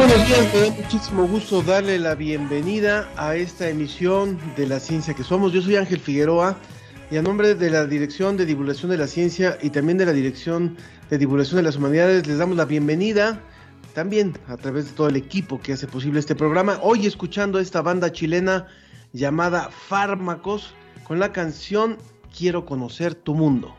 buenos días, me da muchísimo gusto darle la bienvenida a esta emisión de La Ciencia que Somos. Yo soy Ángel Figueroa y a nombre de la Dirección de Divulgación de la Ciencia y también de la Dirección de Divulgación de las Humanidades les damos la bienvenida también a través de todo el equipo que hace posible este programa. Hoy escuchando a esta banda chilena llamada Fármacos con la canción Quiero conocer tu mundo.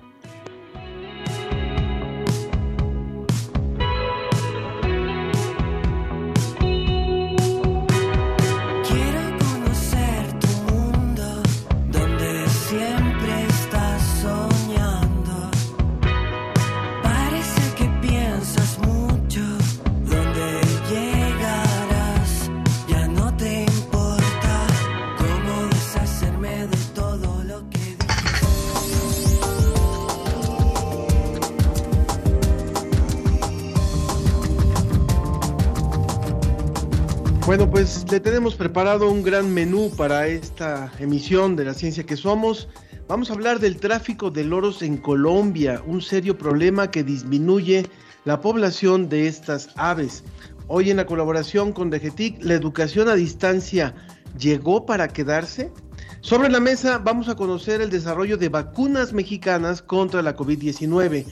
Bueno, pues le tenemos preparado un gran menú para esta emisión de la ciencia que somos. Vamos a hablar del tráfico de loros en Colombia, un serio problema que disminuye la población de estas aves. Hoy en la colaboración con DGTIC, la educación a distancia llegó para quedarse. Sobre la mesa vamos a conocer el desarrollo de vacunas mexicanas contra la COVID-19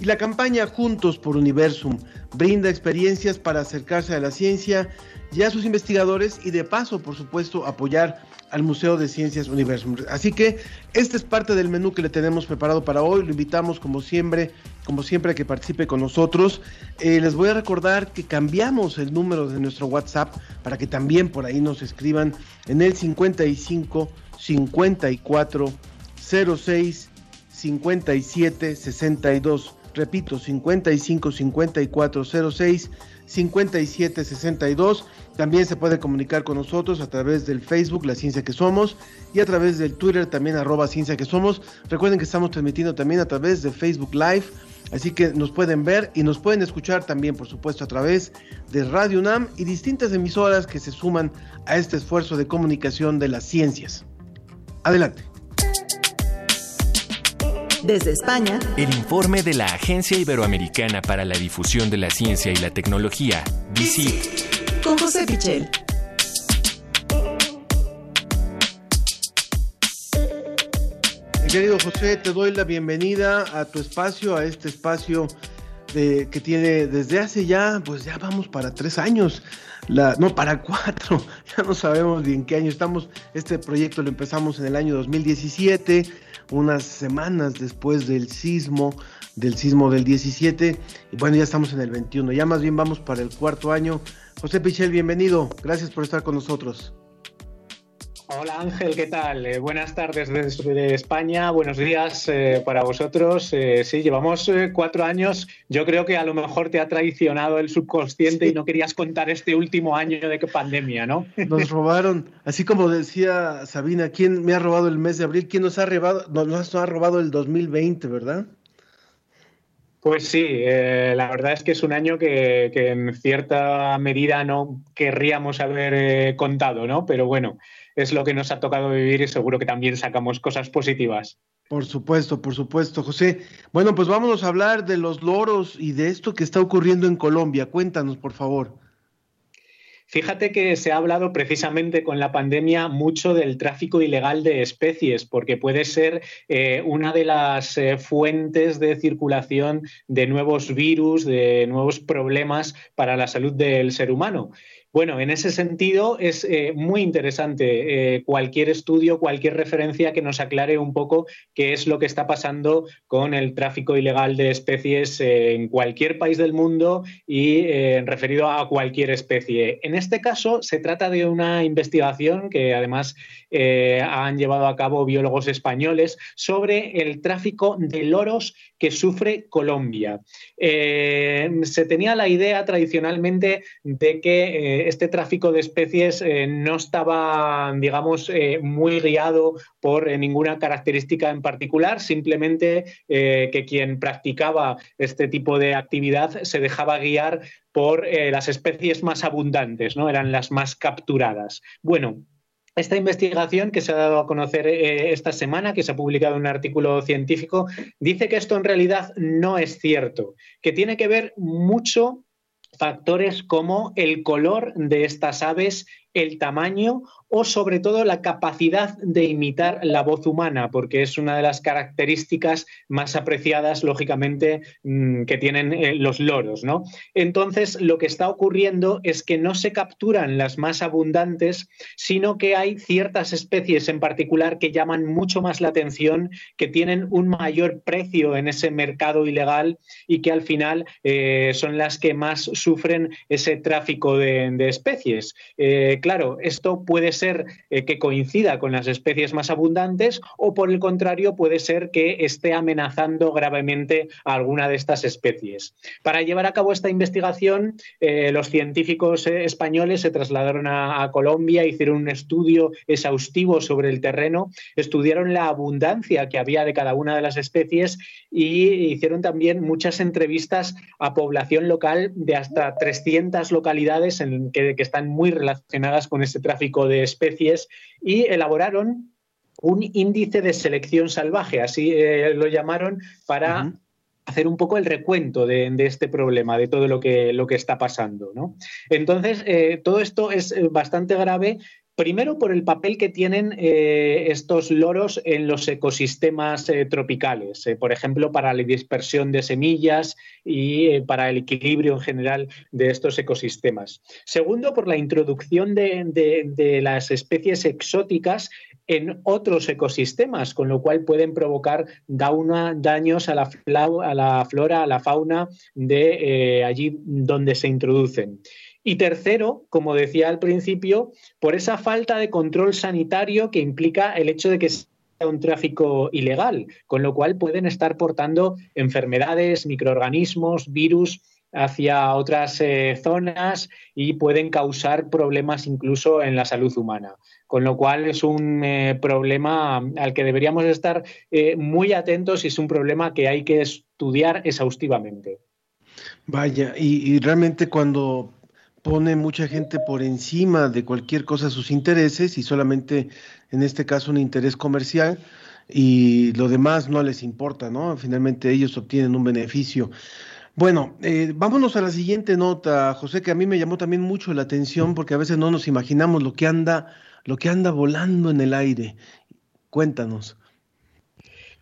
y la campaña Juntos por Universum brinda experiencias para acercarse a la ciencia y a sus investigadores y de paso, por supuesto, apoyar al Museo de Ciencias Universum. Así que este es parte del menú que le tenemos preparado para hoy. Lo invitamos como siempre, como siempre a que participe con nosotros. Eh, les voy a recordar que cambiamos el número de nuestro WhatsApp para que también por ahí nos escriban en el 55 54 06 57 62. Repito, 55 54 06 57 62. También se puede comunicar con nosotros a través del Facebook, La Ciencia que Somos, y a través del Twitter también arroba Ciencia que Somos. Recuerden que estamos transmitiendo también a través de Facebook Live, así que nos pueden ver y nos pueden escuchar también, por supuesto, a través de Radio UNAM y distintas emisoras que se suman a este esfuerzo de comunicación de las ciencias. Adelante. Desde España, El informe de la Agencia Iberoamericana para la Difusión de la Ciencia y la Tecnología, DICIT, con José Pichel. Mi querido José, te doy la bienvenida a tu espacio, a este espacio que tiene desde hace ya, pues ya vamos para tres años, la, no, para cuatro, ya no sabemos ni en qué año estamos. Este proyecto lo empezamos en el año 2017, unas semanas después del sismo, del sismo del 17, y bueno, ya estamos en el 21, ya más bien vamos para el cuarto año. José Pichel, bienvenido, gracias por estar con nosotros. Hola Ángel, ¿qué tal? Eh, buenas tardes desde España, buenos días eh, para vosotros. Eh, sí, llevamos cuatro años. Yo creo que a lo mejor te ha traicionado el subconsciente Sí. y no querías contar este último año de pandemia, ¿no? Nos robaron, así como decía Sabina, ¿quién me ha robado el mes de abril? ¿Quién nos ha robado, nos, nos ha robado el 2020, verdad? Pues sí, eh, la verdad es que es un año que, que en cierta medida no querríamos haber eh, contado, ¿no? Pero bueno, es lo que nos ha tocado vivir y seguro que también sacamos cosas positivas. Por supuesto, por supuesto, José. Bueno, pues vámonos a hablar de los loros y de esto que está ocurriendo en Colombia. Cuéntanos, por favor. Fíjate que se ha hablado precisamente con la pandemia mucho del tráfico ilegal de especies, porque puede ser eh, una de las eh, fuentes de circulación de nuevos virus, de nuevos problemas para la salud del ser humano. Bueno, en ese sentido es eh, muy interesante eh, cualquier estudio, cualquier referencia que nos aclare un poco qué es lo que está pasando con el tráfico ilegal de especies en cualquier país del mundo y referido a cualquier especie. En este caso se trata de una investigación que además han llevado a cabo biólogos españoles sobre el tráfico de loros que sufre Colombia. se tenía la idea tradicionalmente de que este tráfico de especies eh, no estaba, digamos, eh, muy guiado por eh, ninguna característica en particular, simplemente que quien practicaba este tipo de actividad se dejaba guiar por las especies más abundantes, ¿no? Eran las más capturadas. Bueno, esta investigación que se ha dado a conocer esta semana, que se ha publicado en un artículo científico, dice que esto en realidad no es cierto, que tiene que ver mucho factores como el color de estas aves, el tamaño o sobre todo la capacidad de imitar la voz humana, porque es una de las características más apreciadas, lógicamente, mm, que tienen eh, los loros. ¿no? Entonces, lo que está ocurriendo es que no se capturan las más abundantes, sino que hay ciertas especies en particular que llaman mucho más la atención, que tienen un mayor precio en ese mercado ilegal y que al final eh, son las que más sufren ese tráfico de, especies. Eh, claro, esto puede ser eh, que coincida con las especies más abundantes o por el contrario puede ser que esté amenazando gravemente alguna de estas especies. Para llevar a cabo esta investigación, eh, los científicos eh, españoles se trasladaron a, a Colombia, hicieron un estudio exhaustivo sobre el terreno, estudiaron la abundancia que había de cada una de las especies y hicieron también muchas entrevistas a población local de hasta 300 localidades en que, que están muy relacionadas con este tráfico de especies y elaboraron un índice de selección salvaje, así eh, lo llamaron, para hacer un poco el recuento de, este problema, de todo lo que, lo que está pasando. Entonces, eh, todo esto es eh, bastante grave Primero, por el papel que tienen eh, estos loros en los ecosistemas eh, tropicales, eh, por ejemplo, para la dispersión de semillas y para el equilibrio en general de estos ecosistemas. Segundo, por la introducción de, las especies exóticas en otros ecosistemas, con lo cual pueden provocar daños a la, a la flora, a la fauna de allí donde se introducen. Y tercero, como decía al principio, por esa falta de control sanitario que implica el hecho de que sea un tráfico ilegal, con lo cual pueden estar portando enfermedades, microorganismos, virus hacia otras eh, zonas y pueden causar problemas incluso en la salud humana. Con lo cual es un eh, problema al que deberíamos estar eh, muy atentos y es un problema que hay que estudiar exhaustivamente. Vaya, y realmente cuando pone mucha gente por encima de cualquier cosa sus intereses y solamente en este caso un interés comercial y lo demás no les importa, ¿no? Finalmente ellos obtienen un beneficio. Bueno, eh, vámonos a la siguiente nota, José, que a mí me llamó también mucho la atención porque a veces no nos imaginamos lo que anda, lo que anda volando en el aire. Cuéntanos.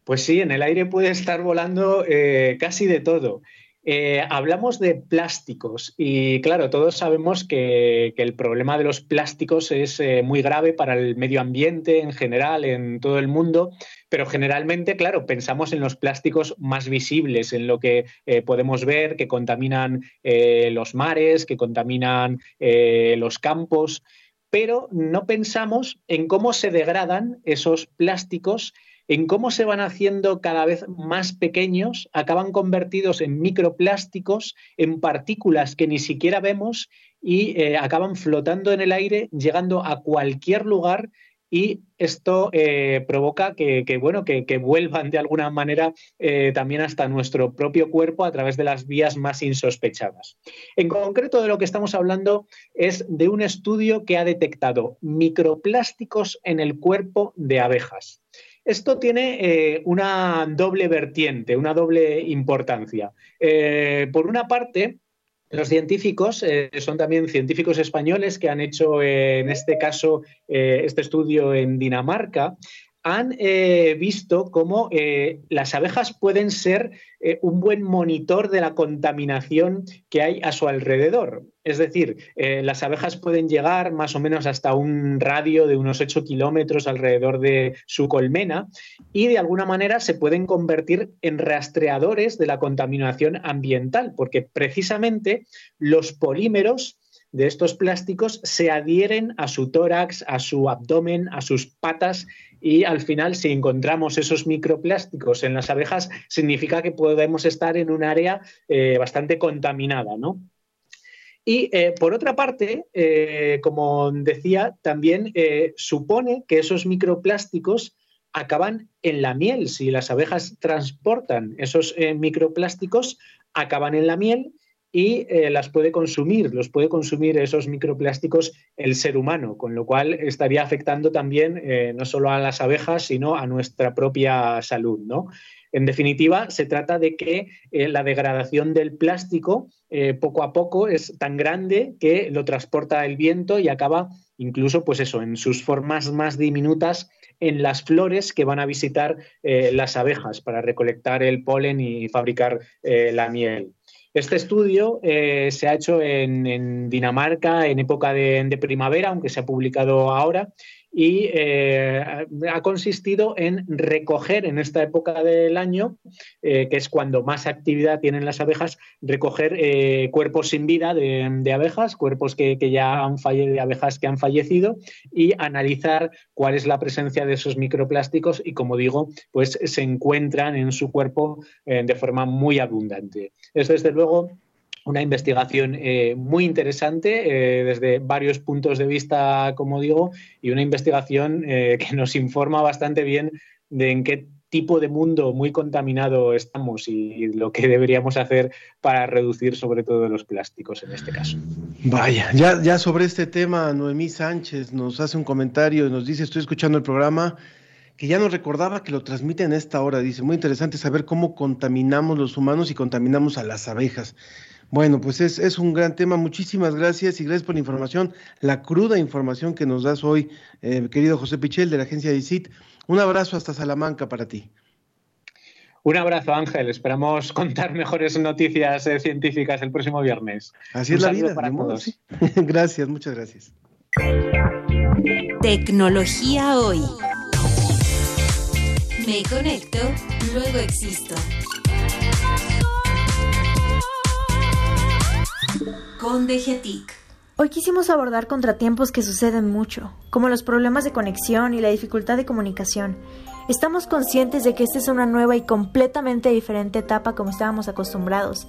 Pues sí, en el aire puede estar volando eh, casi de todo. Eh, hablamos de plásticos y claro, todos sabemos que, el problema de los plásticos es eh, muy grave para el medio ambiente en general, en todo el mundo, pero generalmente, claro, pensamos en los plásticos más visibles, en lo que eh, podemos ver que contaminan los mares, que contaminan los campos, pero no pensamos en cómo se degradan esos plásticos en cómo se van haciendo cada vez más pequeños, acaban convertidos en microplásticos, en partículas que ni siquiera vemos y eh, acaban flotando en el aire, llegando a cualquier lugar y esto eh, provoca que, bueno, que, vuelvan de alguna manera eh, también hasta nuestro propio cuerpo a través de las vías más insospechadas. En concreto de lo que estamos hablando es de un estudio que ha detectado microplásticos en el cuerpo de abejas. Esto tiene eh, una doble vertiente, una doble importancia. Eh, por una parte, los científicos eh, son también científicos españoles que han hecho, en este caso, este estudio en Dinamarca. Han eh, visto cómo eh, las abejas pueden ser eh, un buen monitor de la contaminación que hay a su alrededor. Es decir, las abejas pueden llegar más o menos hasta un radio de unos 8 kilómetros alrededor de su colmena y de alguna manera se pueden convertir en rastreadores de la contaminación ambiental, porque precisamente los polímeros de estos plásticos se adhieren a su tórax, a su abdomen, a sus patas y al final si encontramos esos microplásticos en las abejas significa que podemos estar en un área eh, bastante contaminada, ¿no? Y eh, por otra parte, eh, como decía, también supone que esos microplásticos acaban en la miel. Si las abejas transportan esos microplásticos, acaban en la miel y eh, las puede consumir, los puede consumir esos microplásticos el ser humano, con lo cual estaría afectando también eh, no solo a las abejas, sino a nuestra propia salud. ¿no? En definitiva, se trata de que eh, la degradación del plástico poco a poco es tan grande que lo transporta el viento y acaba incluso, pues eso, en sus formas más diminutas en las flores que van a visitar las abejas para recolectar el polen y fabricar la miel. Este estudio eh, se ha hecho en, Dinamarca en época de, primavera, aunque se ha publicado ahora, y eh, ha consistido en recoger en esta época del año, eh, que es cuando más actividad tienen las abejas, recoger cuerpos sin vida de, abejas, cuerpos que, ya han fallecido, de abejas que han fallecido, y analizar cuál es la presencia de esos microplásticos y, como digo, pues se encuentran en su cuerpo de forma muy abundante. Es desde luego una investigación eh, muy interesante eh, desde varios puntos de vista, como digo, y una investigación eh, que nos informa bastante bien de en qué tipo de mundo muy contaminado estamos y lo que deberíamos hacer para reducir sobre todo los plásticos en este caso. Vaya, ya, ya sobre este tema, Noemí Sánchez nos hace un comentario nos dice, estoy escuchando el programa que ya nos recordaba que lo transmite en esta hora. Dice, muy interesante saber cómo contaminamos los humanos y contaminamos a las abejas. Bueno, pues es, un gran tema. Muchísimas gracias y gracias por la información, la cruda información que nos das hoy, eh, querido José Pichel de la agencia ICIT. Un abrazo hasta Salamanca para ti. Un abrazo, Ángel. Esperamos contar mejores noticias eh, científicas el próximo viernes. Así es la vida. Para todos. gracias, muchas gracias. Tecnología hoy. Me conecto, luego existo. Con DGTIC. Hoy quisimos abordar contratiempos que suceden mucho, como los problemas de conexión y la dificultad de comunicación. Estamos conscientes de que esta es una nueva y completamente diferente etapa como estábamos acostumbrados,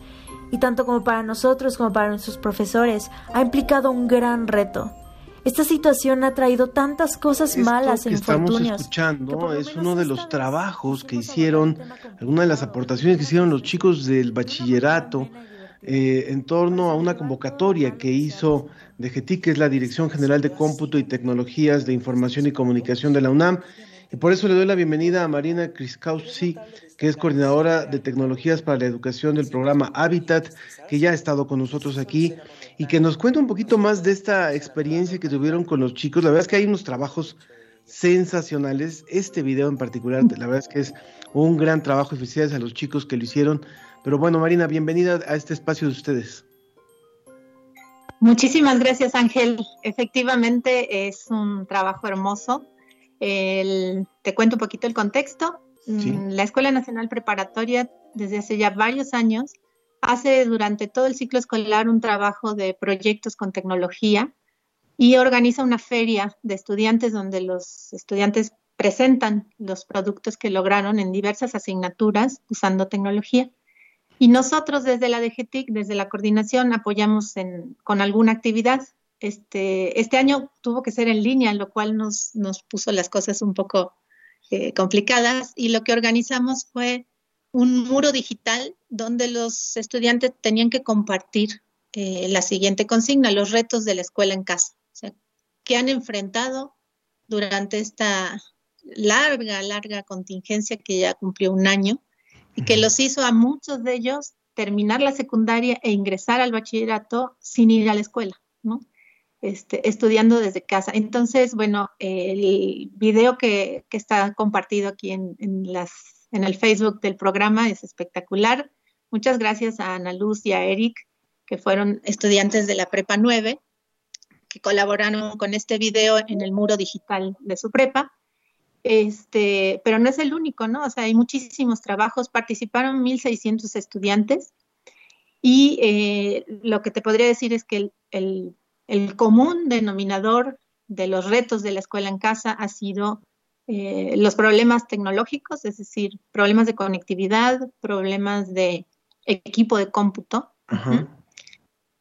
y tanto como para nosotros como para nuestros profesores ha implicado un gran reto. Esta situación ha traído tantas cosas malas e que estamos escuchando es uno de los trabajos que hicieron, algunas de las aportaciones que hicieron los chicos del bachillerato eh, en torno a una convocatoria que hizo DGTIC, que es la Dirección General de Cómputo y Tecnologías de Información y Comunicación de la UNAM. Y por eso le doy la bienvenida a Marina Kriskowski, que es coordinadora de tecnologías para la educación del programa Habitat, que ya ha estado con nosotros aquí y que nos cuenta un poquito más de esta experiencia que tuvieron con los chicos. La verdad es que hay unos trabajos sensacionales. Este video en particular, la verdad es que es un gran trabajo y felicidades a los chicos que lo hicieron. Pero bueno, Marina, bienvenida a este espacio de ustedes. Muchísimas gracias, Ángel. Efectivamente, es un trabajo hermoso. te cuento un poquito el contexto. Mm, la Escuela Nacional Preparatoria, desde hace ya varios años, hace durante todo el ciclo escolar un trabajo de proyectos con tecnología y organiza una feria de estudiantes donde los estudiantes presentan los productos que lograron en diversas asignaturas usando tecnología. Y nosotros desde la DGTIC, desde la coordinación, apoyamos con alguna actividad. Este, este año tuvo que ser en línea, lo cual nos, nos puso las cosas un poco eh, complicadas. Y lo que organizamos fue un muro digital donde los estudiantes tenían que compartir eh, la siguiente consigna, los retos de la escuela en casa, o sea, que han enfrentado durante esta larga, larga contingencia que ya cumplió un año y que los hizo a muchos de ellos terminar la secundaria e ingresar al bachillerato sin ir a la escuela, ¿no? este, estudiando desde casa. Entonces, bueno, el video que, está compartido aquí en, las, en el Facebook del programa es espectacular. Muchas gracias a Ana Luz y a Eric, que fueron estudiantes de la Prepa 9, que colaboraron con este video en el muro digital de su prepa. Este, pero no es el único, ¿no? O sea, hay muchísimos trabajos, participaron 1.600 estudiantes y eh, lo que te podría decir es que el el común denominador de los retos de la escuela en casa ha sido eh, los problemas tecnológicos, es decir, problemas de conectividad, problemas de equipo de cómputo.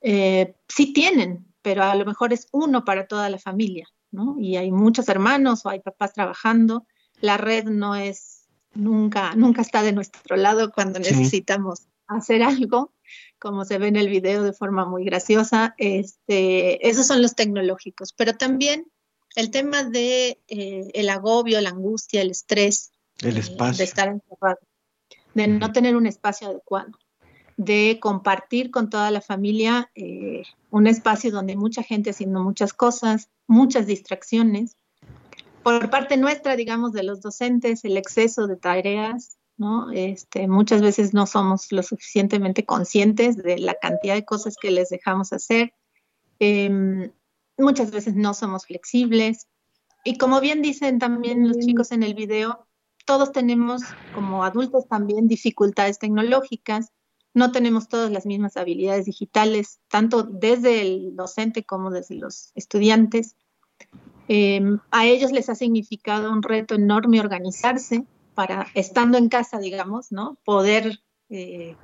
Eh, sí tienen, pero a lo mejor es uno para toda la familia, ¿no? Y hay muchos hermanos o hay papás trabajando. La red no es nunca, nunca está de nuestro lado cuando necesitamos hacer algo como se ve en el video de forma muy graciosa. Este, esos son los tecnológicos, pero también el tema de eh, el agobio, la angustia, el estrés, el espacio. de estar encerrado, de no tener un espacio adecuado, de compartir con toda la familia eh, un espacio donde hay mucha gente haciendo muchas cosas, muchas distracciones. Por parte nuestra, digamos, de los docentes, el exceso de tareas, este, muchas veces no somos lo suficientemente conscientes de la cantidad de cosas que les dejamos hacer. Em, muchas veces no somos flexibles. Y como bien dicen también los chicos en el video, todos tenemos como adultos también dificultades tecnológicas, no tenemos todas las mismas habilidades digitales, tanto desde el docente como desde los estudiantes. Em, a ellos les ha significado un reto enorme organizarse, para, estando en casa, digamos, ¿no? Poder eh,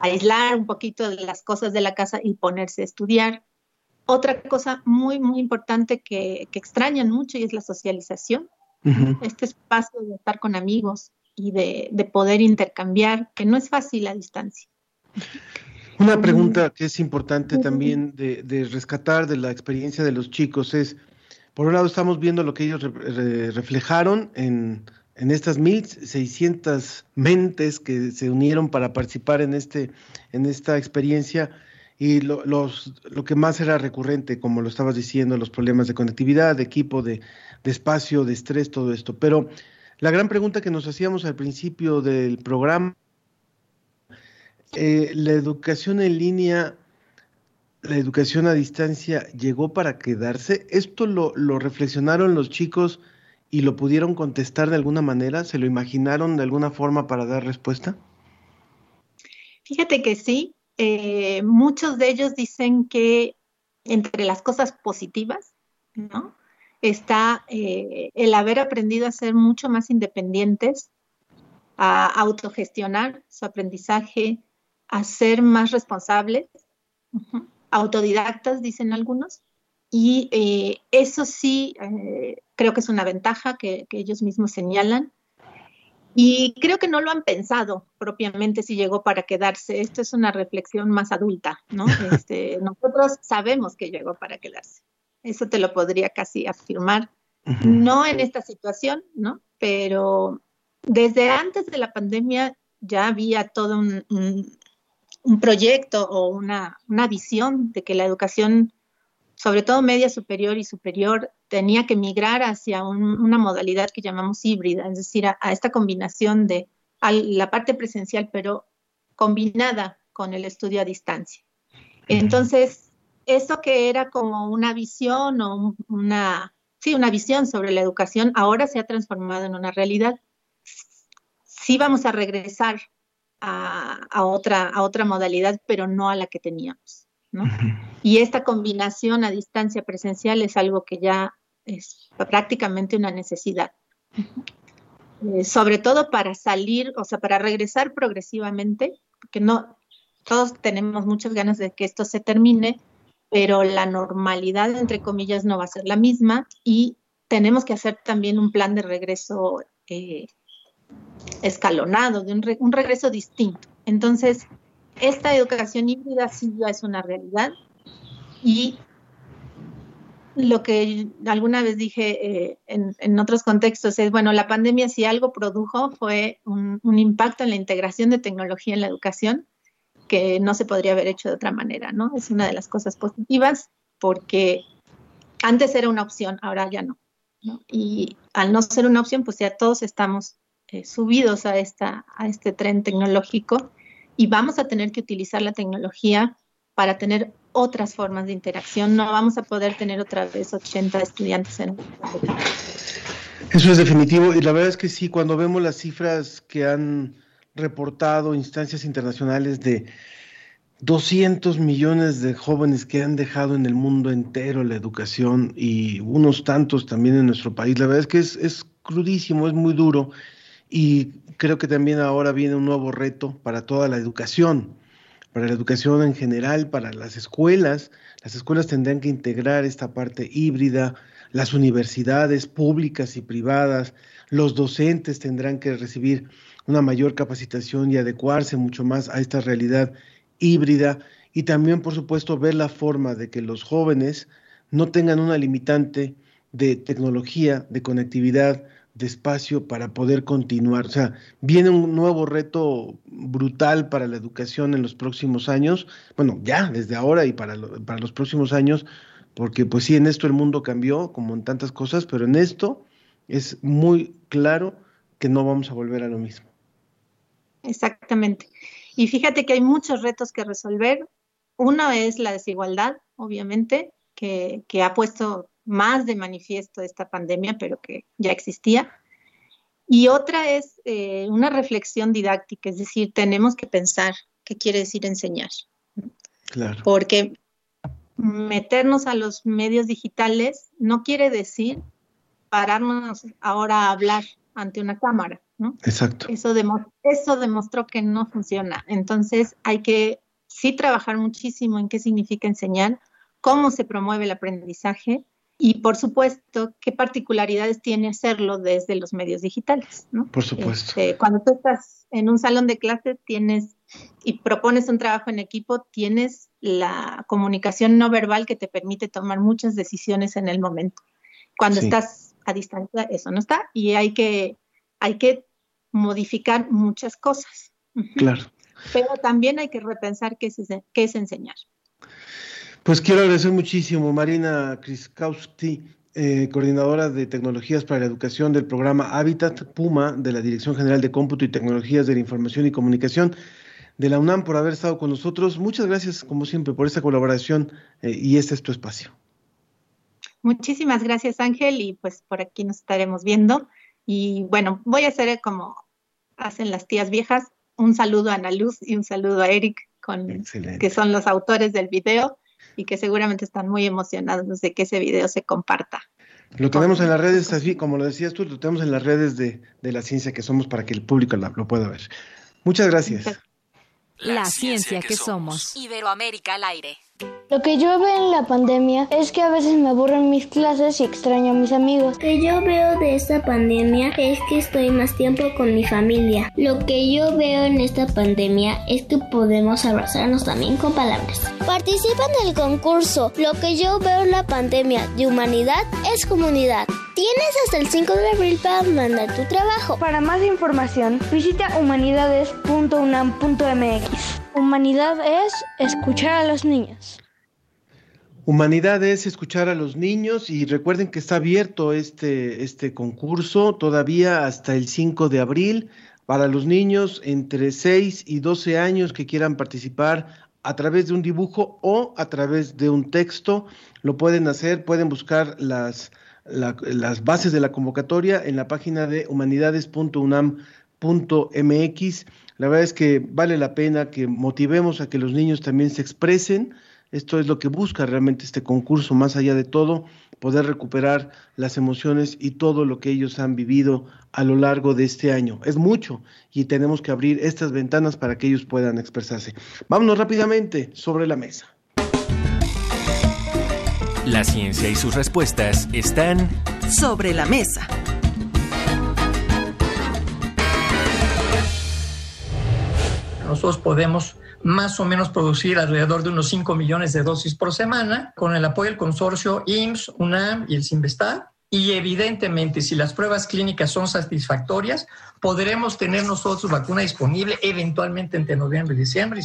aislar un poquito de las cosas de la casa y ponerse a estudiar. Otra cosa muy, muy importante que, extrañan mucho y es la socialización. Este espacio de estar con amigos y de, poder intercambiar, que no es fácil a distancia. Una pregunta que es importante también de, rescatar de la experiencia de los chicos es, por un lado estamos viendo lo que ellos reflejaron en, en estas 1.600 mentes que se unieron para participar en, este, en esta experiencia y lo, los, lo que más era recurrente, como lo estabas diciendo, los problemas de conectividad, de equipo, de, espacio, de estrés, todo esto. Pero la gran pregunta que nos hacíamos al principio del programa, eh, la educación en línea, la educación a distancia, ¿llegó para quedarse? ¿Esto lo, reflexionaron los chicos? y lo pudieron contestar de alguna manera? ¿Se lo imaginaron de alguna forma para dar respuesta? Fíjate que sí. Eh, muchos de ellos dicen que entre las cosas positivas, ¿no? Está eh, el haber aprendido a ser mucho más independientes, a autogestionar su aprendizaje, a ser más responsables, autodidactas, dicen algunos, y eh, eso sí, eh, creo que es una ventaja que, ellos mismos señalan. Y creo que no lo han pensado propiamente si llegó para quedarse. Esto es una reflexión más adulta, ¿no? Este, nosotros sabemos que llegó para quedarse. Eso te lo podría casi afirmar. No en esta situación, ¿no? Pero desde antes de la pandemia ya había todo un, un, proyecto o una, una visión de que la educación sobre todo media superior y superior, tenía que migrar hacia una modalidad que llamamos híbrida, es decir, a, esta combinación de la parte presencial, pero combinada con el estudio a distancia. Entonces, eso que era como una visión o una, sí, una visión sobre la educación, ahora se ha transformado en una realidad. Sí vamos a regresar a, otra, a otra modalidad, pero no a la que teníamos. Y esta combinación a distancia presencial es algo que ya es prácticamente una necesidad. Eh, sobre todo para salir, o sea, para regresar progresivamente, porque no, todos tenemos muchas ganas de que esto se termine, pero la normalidad, entre comillas, no va a ser la misma y tenemos que hacer también un plan de regreso eh, escalonado, de un, regreso distinto. Entonces, esta educación híbrida sí ya es una realidad y lo que alguna vez dije eh, en, otros contextos es, bueno, la pandemia si algo produjo fue un, impacto en la integración de tecnología en la educación que no se podría haber hecho de otra manera, ¿no? Es una de las cosas positivas porque antes era una opción, ahora ya no. Y al no ser una opción, pues ya todos estamos eh, subidos a, esta, a este tren tecnológico y vamos a tener que utilizar la tecnología para tener otras formas de interacción. No vamos a poder tener otra vez 80 estudiantes en Eso es definitivo y la verdad es que sí, cuando vemos las cifras que han reportado instancias internacionales de 200 millones de jóvenes que han dejado en el mundo entero la educación y unos tantos también en nuestro país. La verdad es que es, es crudísimo, es muy duro y creo que también ahora viene un nuevo reto para toda la educación, para la educación en general, para las escuelas. Las escuelas tendrán que integrar esta parte híbrida, las universidades públicas y privadas, los docentes tendrán que recibir una mayor capacitación y adecuarse mucho más a esta realidad híbrida y también, por supuesto, ver la forma de que los jóvenes no tengan una limitante de tecnología, de conectividad, de espacio para poder continuar. O sea, viene un nuevo reto brutal para la educación en los próximos años, bueno, ya desde ahora y para, para los próximos años, porque pues sí, en esto el mundo cambió, como en tantas cosas, pero en esto es muy claro que no vamos a volver a lo mismo. Exactamente. Y fíjate que hay muchos retos que resolver. Uno es la desigualdad, obviamente, que, ha puesto más de manifiesto esta pandemia, pero que ya existía. Y otra es eh, una reflexión didáctica, es decir, tenemos que pensar qué quiere decir enseñar. Claro. Porque meternos a los medios digitales no quiere decir pararnos ahora a hablar ante una cámara. Exacto. Eso, eso demostró que no funciona. Entonces hay que sí trabajar muchísimo en qué significa enseñar, cómo se promueve el aprendizaje y por supuesto qué particularidades tiene hacerlo desde los medios digitales. ¿no? Por supuesto. Este, cuando tú estás en un salón de clases tienes y propones un trabajo en equipo, tienes la comunicación no verbal que te permite tomar muchas decisiones en el momento. Cuando estás a distancia, eso no está y hay que, hay que modificar muchas cosas. Claro. Pero también hay que repensar qué es, qué es enseñar. Pues quiero agradecer muchísimo, Marina Kriskowski, eh, coordinadora de tecnologías para la educación del programa Habitat Puma de la Dirección General de Cómputo y Tecnologías de la Información y Comunicación de la UNAM por haber estado con nosotros. Muchas gracias, como siempre, por esta colaboración eh, y este es tu espacio. Muchísimas gracias, Ángel, y pues por aquí nos estaremos viendo. Y bueno, voy a hacer como hacen las tías viejas, un saludo a Ana Luz y un saludo a Eric, con, que son los autores del video y que seguramente están muy emocionados de que ese video se comparta. Lo tenemos en las redes, así como lo decías tú, lo tenemos en las redes de, la ciencia que somos para que el público lo, pueda ver. Muchas gracias. La, ciencia, que, somos. Iberoamérica al aire. Lo que yo veo en la pandemia es que a veces me aburren mis clases y extraño a mis amigos. Lo que yo veo de esta pandemia es que estoy más tiempo con mi familia. Lo que yo veo en esta pandemia es que podemos abrazarnos también con palabras. Participa en el concurso. Lo que yo veo en la pandemia de humanidad es comunidad. Tienes hasta el 5 de abril para mandar tu trabajo. Para más información, visita humanidades.unam.mx. Humanidad es escuchar a los niños. Humanidad es escuchar a los niños y recuerden que está abierto este, este concurso todavía hasta el 5 de abril para los niños entre 6 y 12 años que quieran participar a través de un dibujo o a través de un texto. Lo pueden hacer, pueden buscar las las bases de la convocatoria en la página de humanidades.unam.mx. La verdad es que vale la pena que motivemos a que los niños también se expresen. Esto es lo que busca realmente este concurso, más allá de todo, poder recuperar las emociones y todo lo que ellos han vivido a lo largo de este año. Es mucho y tenemos que abrir estas ventanas para que ellos puedan expresarse. Vámonos rápidamente sobre la mesa. La ciencia y sus respuestas están sobre la mesa. Nosotros podemos más o menos producir alrededor de unos 5 millones de dosis por semana con el apoyo del consorcio IMSS, UNAM y el CIMBESTAR. Y evidentemente, si las pruebas clínicas son satisfactorias, podremos tener nosotros vacuna disponible eventualmente entre noviembre y diciembre.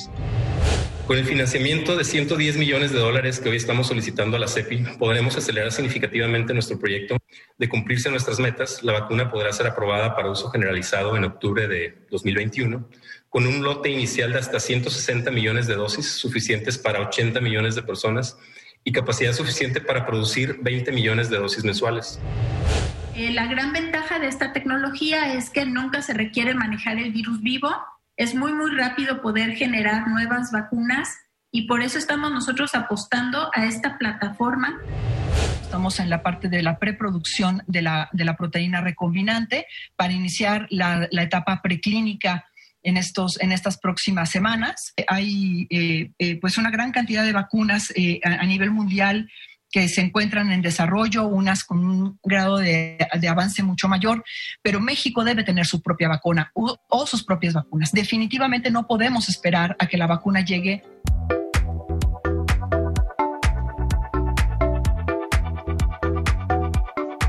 Con el financiamiento de 110 millones de dólares que hoy estamos solicitando a la CEPI, podremos acelerar significativamente nuestro proyecto. De cumplirse nuestras metas, la vacuna podrá ser aprobada para uso generalizado en octubre de 2021, con un lote inicial de hasta 160 millones de dosis, suficientes para 80 millones de personas, y capacidad suficiente para producir 20 millones de dosis mensuales. Eh, la gran ventaja de esta tecnología es que nunca se requiere manejar el virus vivo, es muy, muy rápido poder generar nuevas vacunas y por eso estamos nosotros apostando a esta plataforma. Estamos en la parte de la preproducción de la, de la proteína recombinante para iniciar la, la etapa preclínica en, estos, en estas próximas semanas. Hay eh, eh, pues una gran cantidad de vacunas eh, a, nivel mundial que se encuentran en desarrollo, unas con un grado de, de avance mucho mayor, pero México debe tener su propia vacuna o, o sus propias vacunas. Definitivamente no podemos esperar a que la vacuna llegue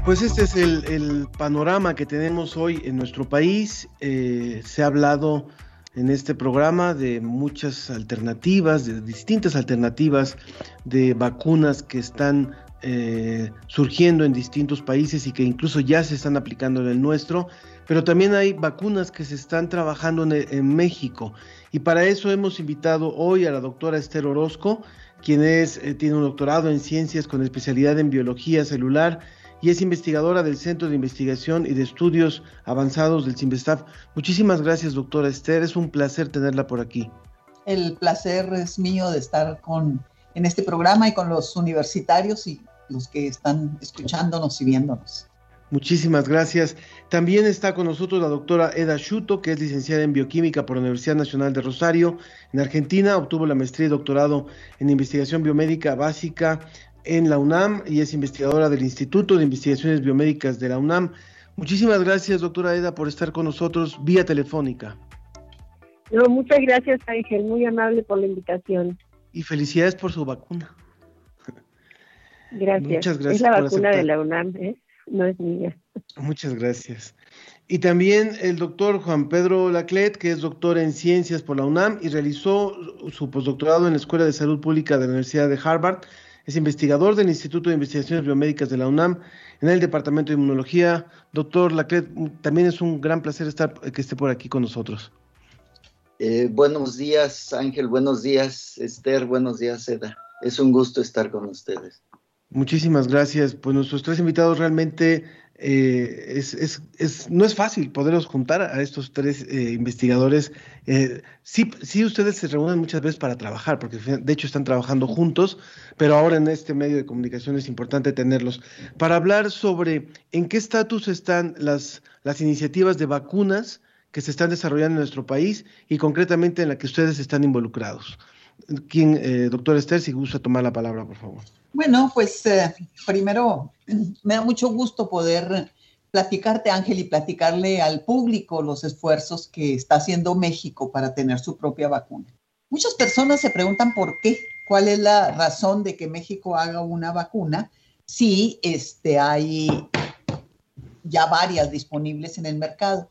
Pues este es el, panorama que tenemos hoy en nuestro país. Eh, se ha hablado en este programa de muchas alternativas, de distintas alternativas de vacunas que están eh, surgiendo en distintos países y que incluso ya se están aplicando en el nuestro, pero también hay vacunas que se están trabajando en, en México. Y para eso hemos invitado hoy a la doctora Esther Orozco, quien es, eh, tiene un doctorado en ciencias con especialidad en biología celular y es investigadora del Centro de Investigación y de Estudios Avanzados del CIMBESTAF. Muchísimas gracias, doctora Esther. Es un placer tenerla por aquí. El placer es mío de estar con, en este programa y con los universitarios y los que están escuchándonos y viéndonos. Muchísimas gracias. También está con nosotros la doctora Eda Schuto, que es licenciada en bioquímica por la Universidad Nacional de Rosario, en Argentina. Obtuvo la maestría y doctorado en investigación biomédica básica en la UNAM y es investigadora del Instituto de Investigaciones Biomédicas de la UNAM. Muchísimas gracias, doctora Eda, por estar con nosotros vía telefónica. No, muchas gracias, Ángel, muy amable por la invitación. Y felicidades por su vacuna. Gracias. Muchas gracias. Es la vacuna de la UNAM, ¿eh? no es mía. Muchas gracias. Y también el doctor Juan Pedro Laclet, que es doctor en ciencias por la UNAM y realizó su postdoctorado en la Escuela de Salud Pública de la Universidad de Harvard es investigador del Instituto de Investigaciones Biomédicas de la UNAM en el Departamento de Inmunología. Doctor Laclet, también es un gran placer estar, que esté por aquí con nosotros. Eh, buenos días, Ángel. Buenos días, Esther. Buenos días, Eda. Es un gusto estar con ustedes. Muchísimas gracias. Pues nuestros tres invitados realmente eh, es, es, es, no es fácil poderlos juntar a estos tres eh, investigadores. Eh, sí, sí, ustedes se reúnen muchas veces para trabajar, porque de hecho están trabajando juntos, pero ahora en este medio de comunicación es importante tenerlos para hablar sobre en qué estatus están las, las iniciativas de vacunas que se están desarrollando en nuestro país y concretamente en la que ustedes están involucrados. ¿Quién, eh, doctor Esther, si gusta tomar la palabra, por favor? Bueno, pues eh, primero me da mucho gusto poder platicarte, Ángel, y platicarle al público los esfuerzos que está haciendo México para tener su propia vacuna. Muchas personas se preguntan por qué, cuál es la razón de que México haga una vacuna si este, hay ya varias disponibles en el mercado.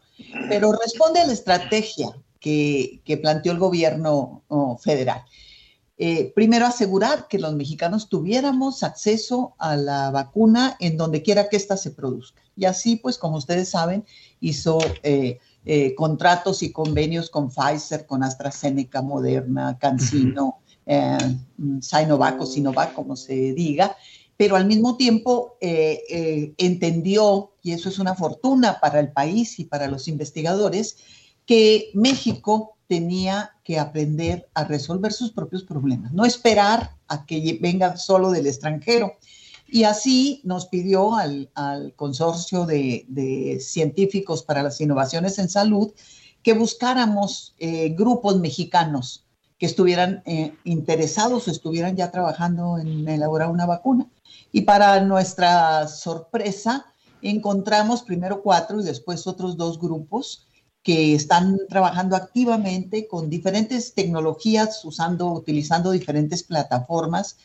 Pero responde a la estrategia que, que planteó el gobierno oh, federal. Eh, primero, asegurar que los mexicanos tuviéramos acceso a la vacuna en donde quiera que ésta se produzca. Y así, pues, como ustedes saben, hizo eh, eh, contratos y convenios con Pfizer, con AstraZeneca, Moderna, CanSino, uh Sinovac o Sinovac, como se diga, pero al mismo tiempo entendió, y eso es una fortuna para el país y para los investigadores, que México tenía que aprender a resolver sus propios problemas, no esperar a que venga solo del extranjero. Y así nos pidió al, consorcio de, de, científicos para las innovaciones en salud que buscáramos eh, grupos mexicanos que estuvieran eh, interesados o estuvieran ya trabajando en elaborar una vacuna. Y para nuestra sorpresa, encontramos primero cuatro y después otros dos grupos que están trabajando activamente con diferentes tecnologías, usando, utilizando diferentes plataformas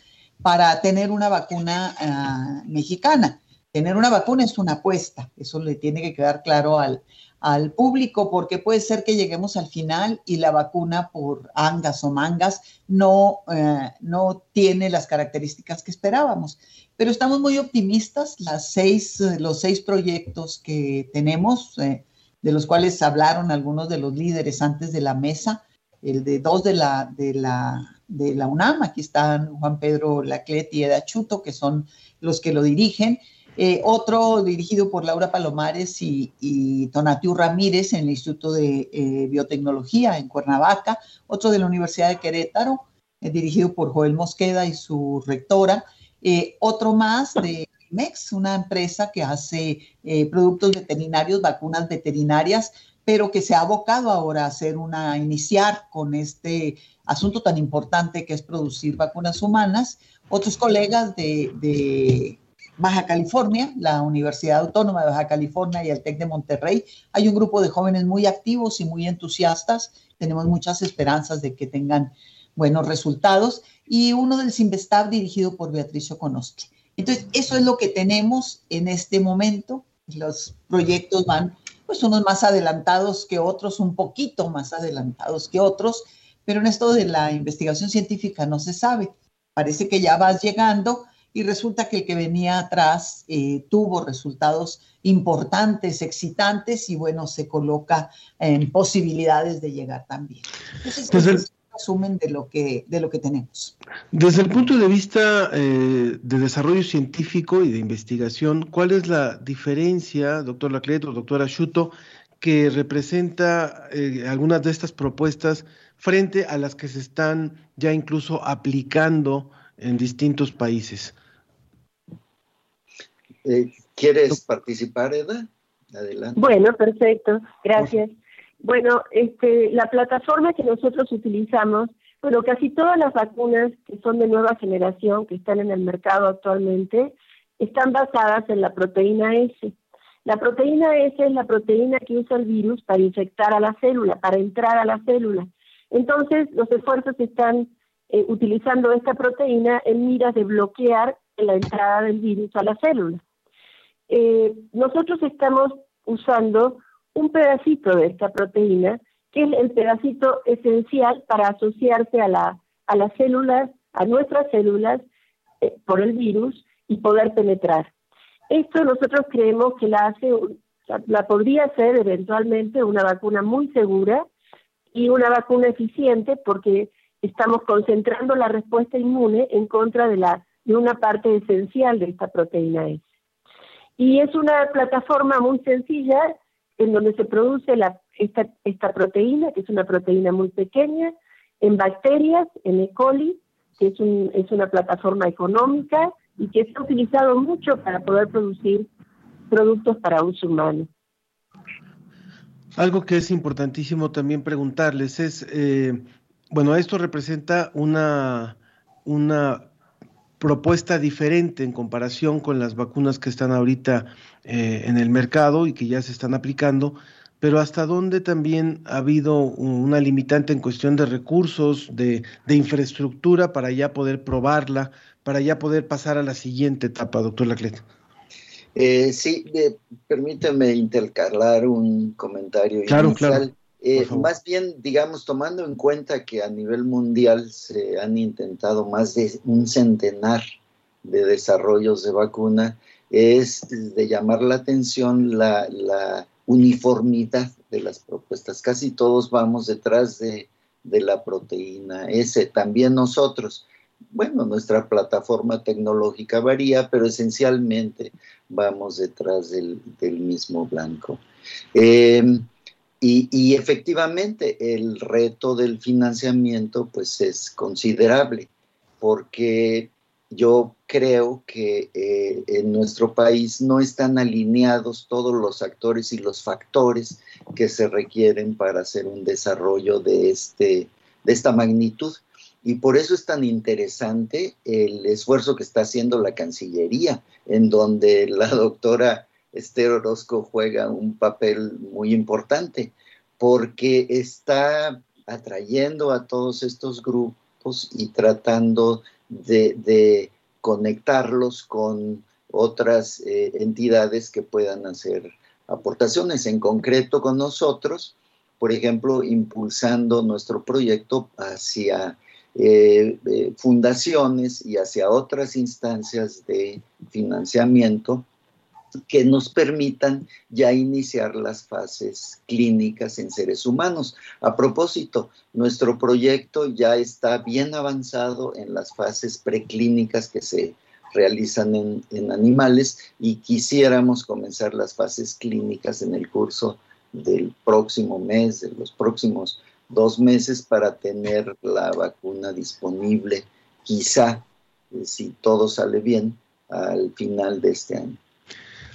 para tener una vacuna uh, mexicana. Tener una vacuna es una apuesta, eso le tiene que quedar claro al, al público, porque puede ser que lleguemos al final y la vacuna por angas o mangas no, eh, no tiene las características que esperábamos. Pero estamos muy optimistas. Las seis, los seis proyectos que tenemos, eh, de los cuales hablaron algunos de los líderes antes de la mesa, el de dos de la, de la, de la UNAM, aquí están Juan Pedro Laclet y Eda Chuto, que son los que lo dirigen, eh, otro dirigido por Laura Palomares y, y Tonatiu Ramírez en el Instituto de eh, Biotecnología en Cuernavaca, otro de la Universidad de Querétaro, eh, dirigido por Joel Mosqueda y su rectora, otro más de MEX, una empresa que hace productos veterinarios, vacunas veterinarias, pero que se ha abocado ahora a hacer una, iniciar con este asunto tan importante que es producir vacunas humanas. Otros colegas de Baja California, la Universidad Autónoma de Baja California y el TEC de Monterrey. Hay un grupo de jóvenes muy activos y muy entusiastas. Tenemos muchas esperanzas de que tengan buenos resultados. Y uno del Sinvestav dirigido por Beatriz Oconosti. Entonces, eso es lo que tenemos en este momento. Los proyectos van, pues, unos más adelantados que otros, un poquito más adelantados que otros, pero en esto de la investigación científica no se sabe. Parece que ya vas llegando y resulta que el que venía atrás eh, tuvo resultados importantes, excitantes y bueno, se coloca en posibilidades de llegar también. Entonces, es el resumen de lo que, de lo que tenemos. Desde el punto de vista eh, de desarrollo científico y de investigación, ¿cuál es la diferencia, doctor Laclet o doctora Schuto, que representa eh, algunas de estas propuestas frente a las que se están ya incluso aplicando en distintos países. Eh, ¿Quieres participar, Eda? Adelante. Bueno, perfecto, gracias. Bueno, este, la plataforma que nosotros utilizamos, bueno, casi todas las vacunas que son de nueva generación, que están en el mercado actualmente, están basadas en la proteína S. La proteína S es la proteína que usa el virus para infectar a la célula, para entrar a la célula. Entonces, los esfuerzos están eh, utilizando esta proteína en miras de bloquear la entrada del virus a la célula. Eh, nosotros estamos usando un pedacito de esta proteína, que es el pedacito esencial para asociarse a, la, a las células, a nuestras células, eh, por el virus y poder penetrar. Esto nosotros creemos que la hace, la podría ser eventualmente una vacuna muy segura y una vacuna eficiente porque estamos concentrando la respuesta inmune en contra de la de una parte esencial de esta proteína S. Y es una plataforma muy sencilla en donde se produce la, esta, esta proteína, que es una proteína muy pequeña, en bacterias, en E. coli, que es, un, es una plataforma económica y que se ha utilizado mucho para poder producir productos para uso humano. Algo que es importantísimo también preguntarles es, eh, bueno, esto representa una, una propuesta diferente en comparación con las vacunas que están ahorita eh, en el mercado y que ya se están aplicando, pero hasta dónde también ha habido una limitante en cuestión de recursos, de, infraestructura para ya poder probarla, para ya poder pasar a la siguiente etapa, doctor Laclet. Eh, sí, permíteme intercalar un comentario claro, Claro. Eh, más bien, digamos, tomando en cuenta que a nivel mundial se han intentado más de un centenar de desarrollos de vacuna, es de llamar la atención la, la uniformidad de las propuestas. Casi todos vamos detrás de, de la proteína S, también nosotros. Bueno, nuestra plataforma tecnológica varía, pero esencialmente vamos detrás del, del mismo blanco. Eh, y, efectivamente el reto del financiamiento pues es considerable porque yo creo que eh, en nuestro país no están alineados todos los actores y los factores que se requieren para hacer un desarrollo de, este, de esta magnitud. Y por eso es tan interesante el esfuerzo que está haciendo la Cancillería, en donde la doctora Esther Orozco juega un papel muy importante porque está atrayendo a todos estos grupos y tratando de, conectarlos con otras eh, entidades que puedan hacer aportaciones, en concreto con nosotros, por ejemplo, impulsando nuestro proyecto hacia eh, eh, fundaciones y hacia otras instancias de financiamiento que nos permitan ya iniciar las fases clínicas en seres humanos. A propósito, nuestro proyecto ya está bien avanzado en las fases preclínicas que se realizan en, animales y quisiéramos comenzar las fases clínicas en el curso del próximo mes, de los próximos dos meses para tener la vacuna disponible, quizá, eh, si todo sale bien, al final de este año.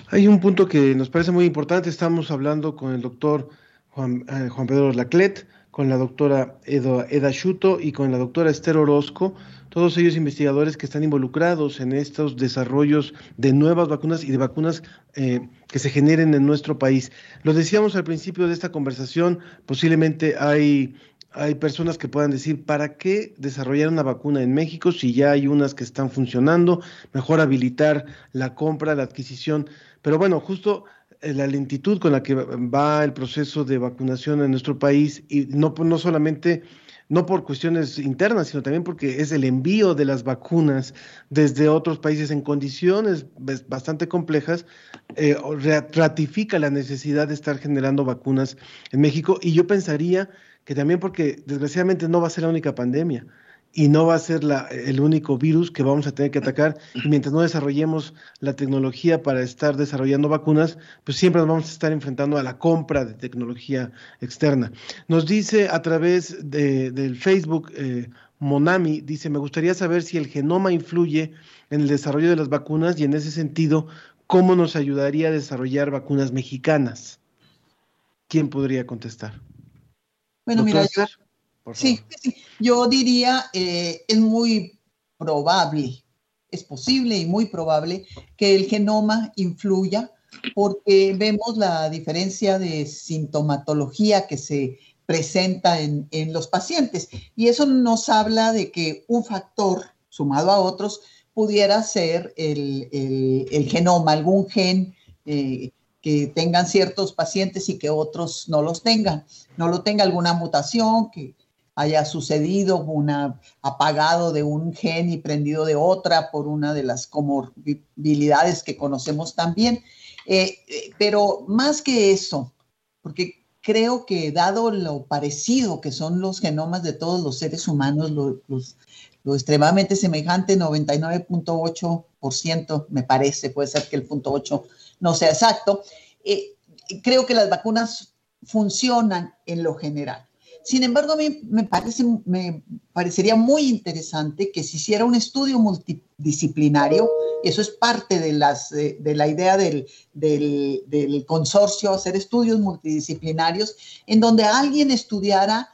Hay un punto que nos parece muy importante. Estamos hablando con el doctor Juan, eh, Juan Pedro Laclet, con la doctora Eda, Eda Schuto y con la doctora Esther Orozco, todos ellos investigadores que están involucrados en estos desarrollos de nuevas vacunas y de vacunas eh, que se generen en nuestro país. Lo decíamos al principio de esta conversación, posiblemente hay hay personas que puedan decir, ¿para qué desarrollar una vacuna en México si ya hay unas que están funcionando? Mejor habilitar la compra, la adquisición. Pero bueno, justo eh, la lentitud con la que va el proceso de vacunación en nuestro país y no, no solamente no por cuestiones internas, sino también porque es el envío de las vacunas desde otros países en condiciones bastante complejas, eh, ratifica la necesidad de estar generando vacunas en México. Y yo pensaría que también porque desgraciadamente no va a ser la única pandemia y no va a ser la, el único virus que vamos a tener que atacar. Y mientras no desarrollemos la tecnología para estar desarrollando vacunas, pues siempre nos vamos a estar enfrentando a la compra de tecnología externa. Nos dice a través de, del Facebook eh, Monami, dice, me gustaría saber si el genoma influye en el desarrollo de las vacunas y en ese sentido, ¿cómo nos ayudaría a desarrollar vacunas mexicanas? ¿Quién podría contestar? Bueno, mira, yo, sí, sí, yo diría, eh, es muy probable, es posible y muy probable que el genoma influya porque vemos la diferencia de sintomatología que se presenta en, en, los pacientes. Y eso nos habla de que un factor sumado a otros pudiera ser el, el, el genoma, algún gen eh, que tengan ciertos pacientes y que otros no los tengan. No lo tenga alguna mutación, que haya sucedido un apagado de un gen y prendido de otra por una de las comorbilidades que conocemos también. Eh, eh, pero más que eso, porque creo que dado lo parecido que son los genomas de todos los seres humanos, lo, lo extremadamente semejante, 99.8%, me parece, puede ser que el punto 8 no sea exacto. Eh, creo que las vacunas funcionan en lo general. Sin embargo, a mí me, parece, parecería muy interesante que se hiciera un estudio multidisciplinario, y eso es parte de, de, la idea del, consorcio, hacer estudios multidisciplinarios, en donde alguien estudiara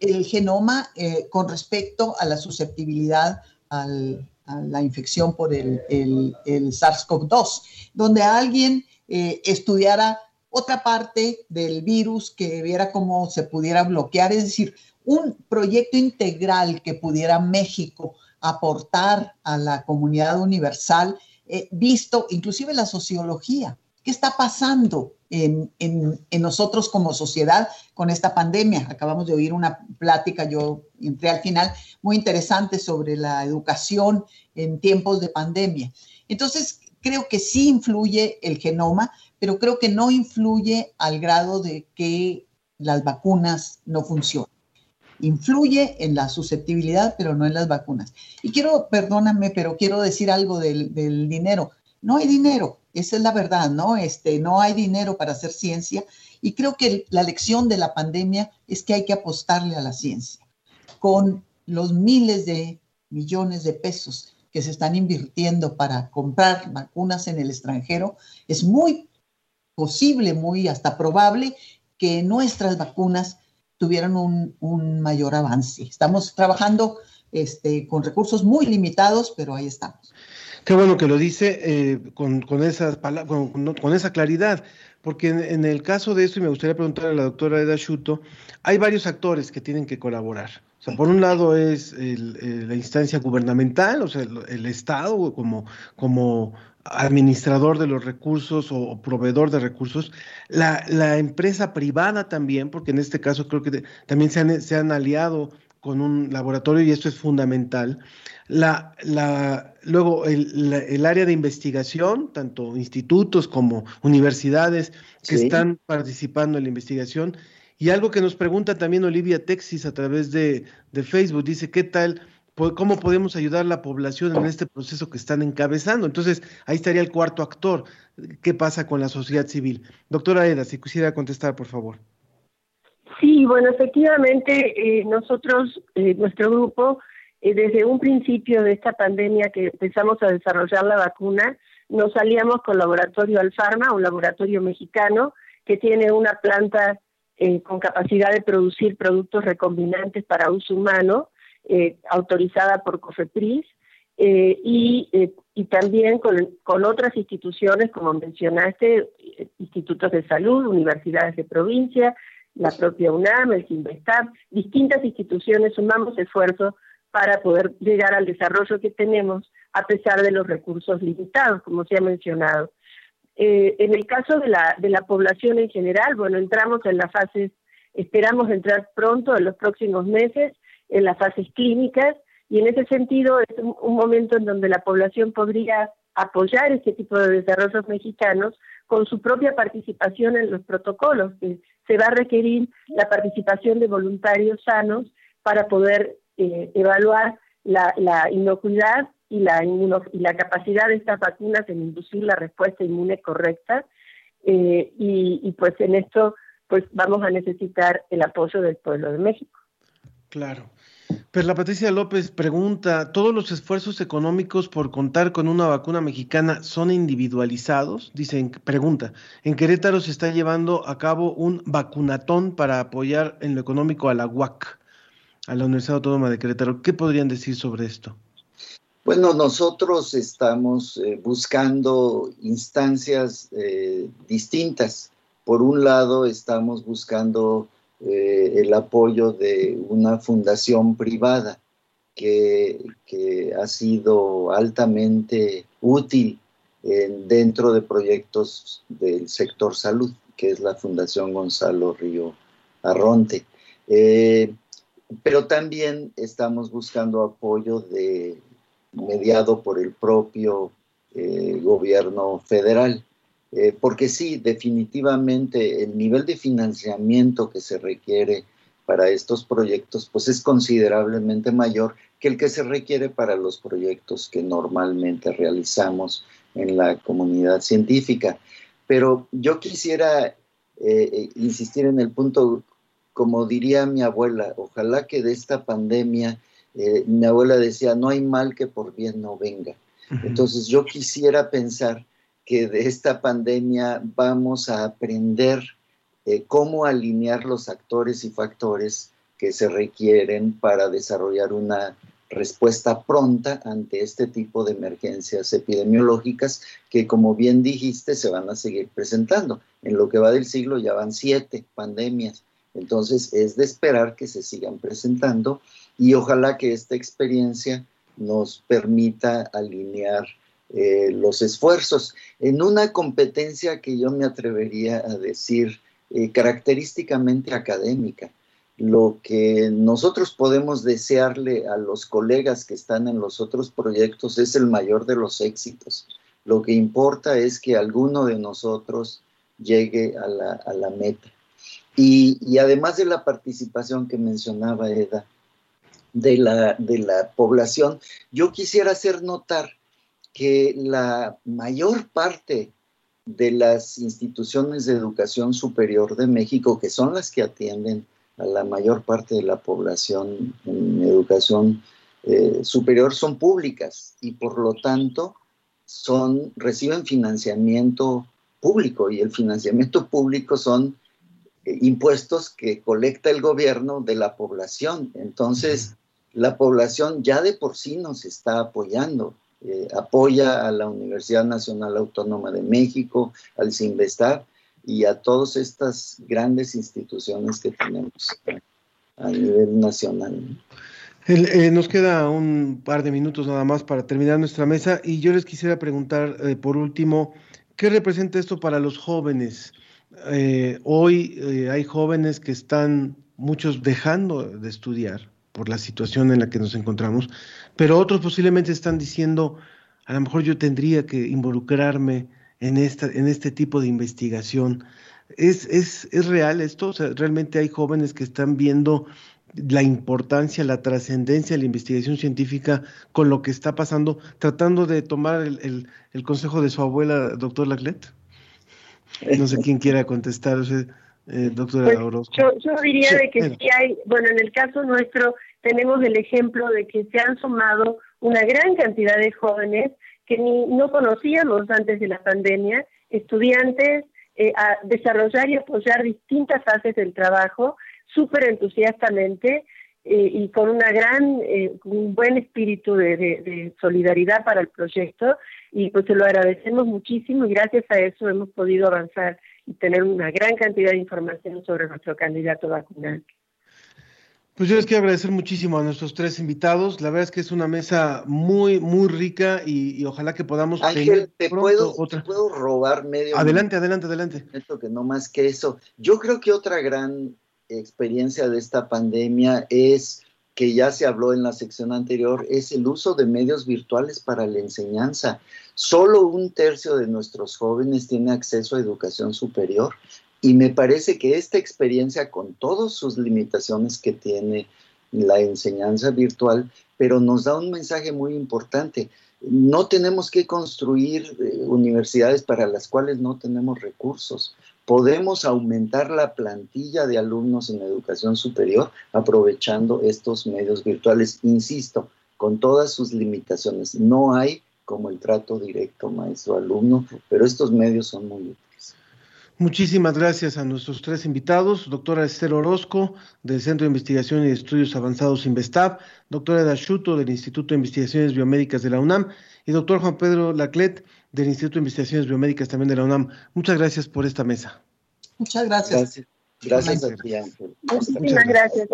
el genoma eh, con respecto a la susceptibilidad al, la infección por el, el, el SARS-CoV-2, donde alguien eh, estudiara otra parte del virus que viera cómo se pudiera bloquear, es decir, un proyecto integral que pudiera México aportar a la comunidad universal, eh, visto inclusive la sociología. ¿Qué está pasando en, en, en, nosotros como sociedad con esta pandemia? Acabamos de oír una plática, yo entré al final, muy interesante sobre la educación en tiempos de pandemia. Entonces, creo que sí influye el genoma, pero creo que no influye al grado de que las vacunas no funcionen. Influye en la susceptibilidad, pero no en las vacunas. Y quiero, perdóname, pero quiero decir algo del, del dinero. No hay dinero, esa es la verdad, ¿no? Este, no hay dinero para hacer ciencia. Y creo que la lección de la pandemia es que hay que apostarle a la ciencia. Con los miles de millones de pesos que se están invirtiendo para comprar vacunas en el extranjero, es muy posible, muy hasta probable que nuestras vacunas tuvieran un, un mayor avance. Estamos trabajando este, con recursos muy limitados, pero ahí estamos. Qué bueno que lo dice eh, con, con, esas con, con, esa claridad, porque en, el caso de esto, y me gustaría preguntarle a la doctora Eda Schuto, hay varios actores que tienen que colaborar. O sea, por un lado es la instancia gubernamental, o sea, el, Estado como, como administrador de los recursos o, proveedor de recursos, la, la, empresa privada también, porque en este caso creo que también se han, se han aliado con un laboratorio y esto es fundamental. La, la, luego, el, el, área de investigación, tanto institutos como universidades que están participando en la investigación. Y algo que nos pregunta también Olivia Texis a través de, de Facebook, dice, ¿qué tal? ¿Cómo podemos ayudar a la población en este proceso que están encabezando? Entonces, ahí estaría el cuarto actor. ¿Qué pasa con la sociedad civil? Doctora Eda, si quisiera contestar, por favor. Sí, bueno, efectivamente, eh, nosotros, eh, nuestro grupo, eh, desde un principio de esta pandemia que empezamos a desarrollar la vacuna, nos salíamos con Laboratorio Alfarma, un laboratorio mexicano que tiene una planta eh, con capacidad de producir productos recombinantes para uso humano, eh, autorizada por COFEPRIS, y, y, también con, con, otras instituciones, como mencionaste, institutos de salud, universidades de provincia, la propia UNAM, el CIMBESTAB, distintas instituciones sumamos esfuerzos para poder llegar al desarrollo que tenemos a pesar de los recursos limitados, como se ha mencionado. Eh, en el caso de la, de la población en general, bueno, entramos en las fases, esperamos entrar pronto, en los próximos meses, en las fases clínicas, y en ese sentido es un, momento en donde la población podría apoyar este tipo de desarrollos mexicanos con su propia participación en los protocolos, que se va a requerir la participación de voluntarios sanos para poder eh, evaluar la, inocuidad y la, y la capacidad de estas vacunas en inducir la respuesta inmune correcta. Eh, y, pues en esto pues vamos a necesitar el apoyo del pueblo de México. Claro. Pero la Patricia López pregunta, ¿todos los esfuerzos económicos por contar con una vacuna mexicana son individualizados? Dice, pregunta, en Querétaro se está llevando a cabo un vacunatón para apoyar en lo económico a la UAC a la Universidad Autónoma de Querétaro. ¿Qué podrían decir sobre esto? Bueno, nosotros estamos eh, buscando instancias eh, distintas. Por un lado, estamos buscando eh, el apoyo de una fundación privada que, ha sido altamente útil dentro de proyectos del sector salud, que es la Fundación Gonzalo Río Arronte pero también estamos buscando apoyo de, mediado por el propio eh, gobierno federal. Eh, porque sí, definitivamente el nivel de financiamiento que se requiere para estos proyectos pues es considerablemente mayor que el que se requiere para los proyectos que normalmente realizamos en la comunidad científica. Pero yo quisiera eh, insistir en el punto como diría mi abuela, ojalá que de esta pandemia, eh, mi abuela decía, no hay mal que por bien no venga. Entonces yo quisiera pensar que de esta pandemia vamos a aprender eh, cómo alinear los actores y factores que se requieren para desarrollar una respuesta pronta ante este tipo de emergencias epidemiológicas que, como bien dijiste, se van a seguir presentando. En lo que va del siglo ya van siete pandemias entonces es de esperar que se sigan presentando y ojalá que esta experiencia nos permita alinear eh, los esfuerzos en una competencia que yo me atrevería a decir eh, característicamente académica. Lo que nosotros podemos desearle a los colegas que están en los otros proyectos es el mayor de los éxitos. Lo que importa es que alguno de nosotros llegue a la, a la meta. Y, además de la participación que mencionaba Eda, de la, de la población, yo quisiera hacer notar que la mayor parte de las instituciones de educación superior de México, que son las que atienden a la mayor parte de la población en educación eh, superior, son públicas y por lo tanto son, reciben financiamiento público y el financiamiento público son impuestos que colecta el gobierno de la población. Entonces, la población ya de por sí nos está apoyando. Eh, apoya a la Universidad Nacional Autónoma de México, al CINVESTAB y a todas estas grandes instituciones que tenemos a, nivel nacional. Eh, nos queda un par de minutos nada más para terminar nuestra mesa y yo les quisiera preguntar eh, por último, ¿qué representa esto para los jóvenes? hoy hay jóvenes que están muchos dejando de estudiar por la situación en la que nos encontramos, pero otros posiblemente están diciendo, a lo mejor yo tendría que involucrarme en, esta, en este tipo de investigación. ¿Es, es, es real esto? O sea, ¿realmente hay jóvenes que están viendo la importancia, la trascendencia de la investigación científica con lo que está pasando, tratando de tomar el, el, consejo de su abuela, doctor Laclet? No sé quién quiera contestar. Eh, doctora pues, Yo, yo, diría de que sí hay, bueno, en el caso nuestro tenemos el ejemplo de que se han sumado una gran cantidad de jóvenes que ni no conocíamos antes de la pandemia, estudiantes eh, a desarrollar y apoyar distintas fases del trabajo súper entusiastamente eh, y con una gran, un buen espíritu de, de, solidaridad para el proyecto y pues se lo agradecemos muchísimo y gracias a eso hemos podido avanzar y tener una gran cantidad de información sobre nuestro candidato vacunal. Pues yo les quiero agradecer muchísimo a nuestros tres invitados. La verdad es que es una mesa muy, muy rica y, ojalá que podamos. Ángel, te puedo, puedo robar medio. Adelante, adelante, adelante. Que no más que eso. Yo creo que otra gran experiencia de esta pandemia es que ya se habló en la sección anterior, es el uso de medios virtuales para la enseñanza. Solo un tercio de nuestros jóvenes tiene acceso a educación superior y me parece que esta experiencia, con todas sus limitaciones que tiene la enseñanza virtual, pero nos da un mensaje muy importante. No tenemos que construir eh, universidades para las cuales no tenemos recursos podemos aumentar la plantilla de alumnos en educación superior aprovechando estos medios virtuales. Insisto, con todas sus limitaciones. No hay como el trato directo maestro-alumno, pero estos medios son muy útiles. Muchísimas gracias a nuestros tres invitados, doctora Esther Orozco, del Centro de Investigación y Estudios Avanzados Investab, doctora Dashuto, del Instituto de Investigaciones Biomédicas de la UNAM, y doctor Juan Pedro Laclet, del Instituto de Investigaciones Biomédicas también de la UNAM. Muchas gracias por esta mesa. Muchas gracias. Gracias, a ti, Muchas gracias.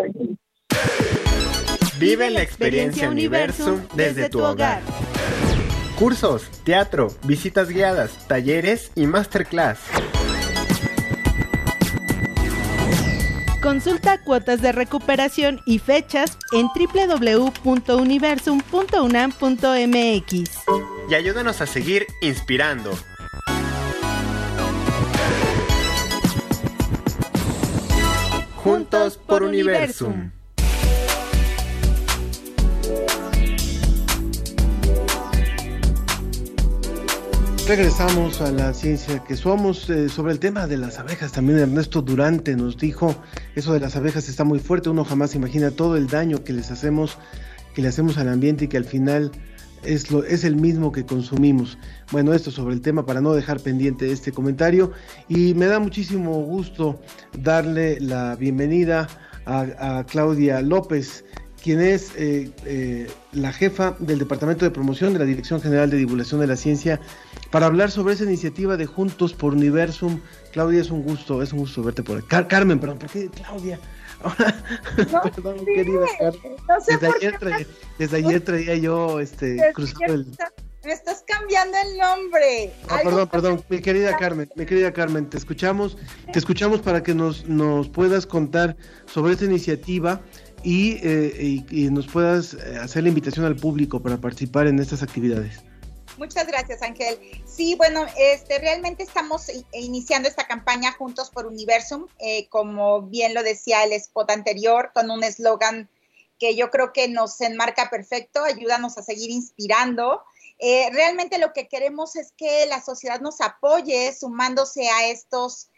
Vive la experiencia Universo desde tu hogar. Cursos, teatro, visitas guiadas, talleres y masterclass. Consulta cuotas de recuperación y fechas en www.universum.unam.mx. Y ayúdanos a seguir inspirando. Juntos por Universum. Regresamos a la ciencia que somos eh, sobre el tema de las abejas. También Ernesto Durante nos dijo, eso de las abejas está muy fuerte, uno jamás imagina todo el daño que les hacemos, que le hacemos al ambiente y que al final es, lo, es el mismo que consumimos. Bueno, esto sobre el tema para no dejar pendiente este comentario y me da muchísimo gusto darle la bienvenida a, Claudia López quien es eh, eh, la jefa del Departamento de Promoción de la Dirección General de Divulgación de la Ciencia, para hablar sobre esa iniciativa de Juntos por Universum. Claudia, es un gusto, es un gusto verte por aquí. Carmen, perdón, ¿por qué Claudia? perdón, querida Carmen. desde, ayer traía, desde ayer traía yo este, cruzando el... Me estás cambiando el nombre. Ah, perdón, perdón, mi querida Carmen, mi querida Carmen, te escuchamos, te escuchamos para que nos, nos puedas contar sobre esta iniciativa eh, y, nos puedas eh, hacer la invitación al público para participar en estas actividades. Muchas gracias, Ángel. Sí, bueno, este, realmente estamos iniciando esta campaña Juntos por Universum, eh, como bien lo decía el spot anterior, con un eslogan que yo creo que nos enmarca perfecto, ayúdanos a seguir inspirando. realmente lo que queremos es que la sociedad nos apoye sumándose a estos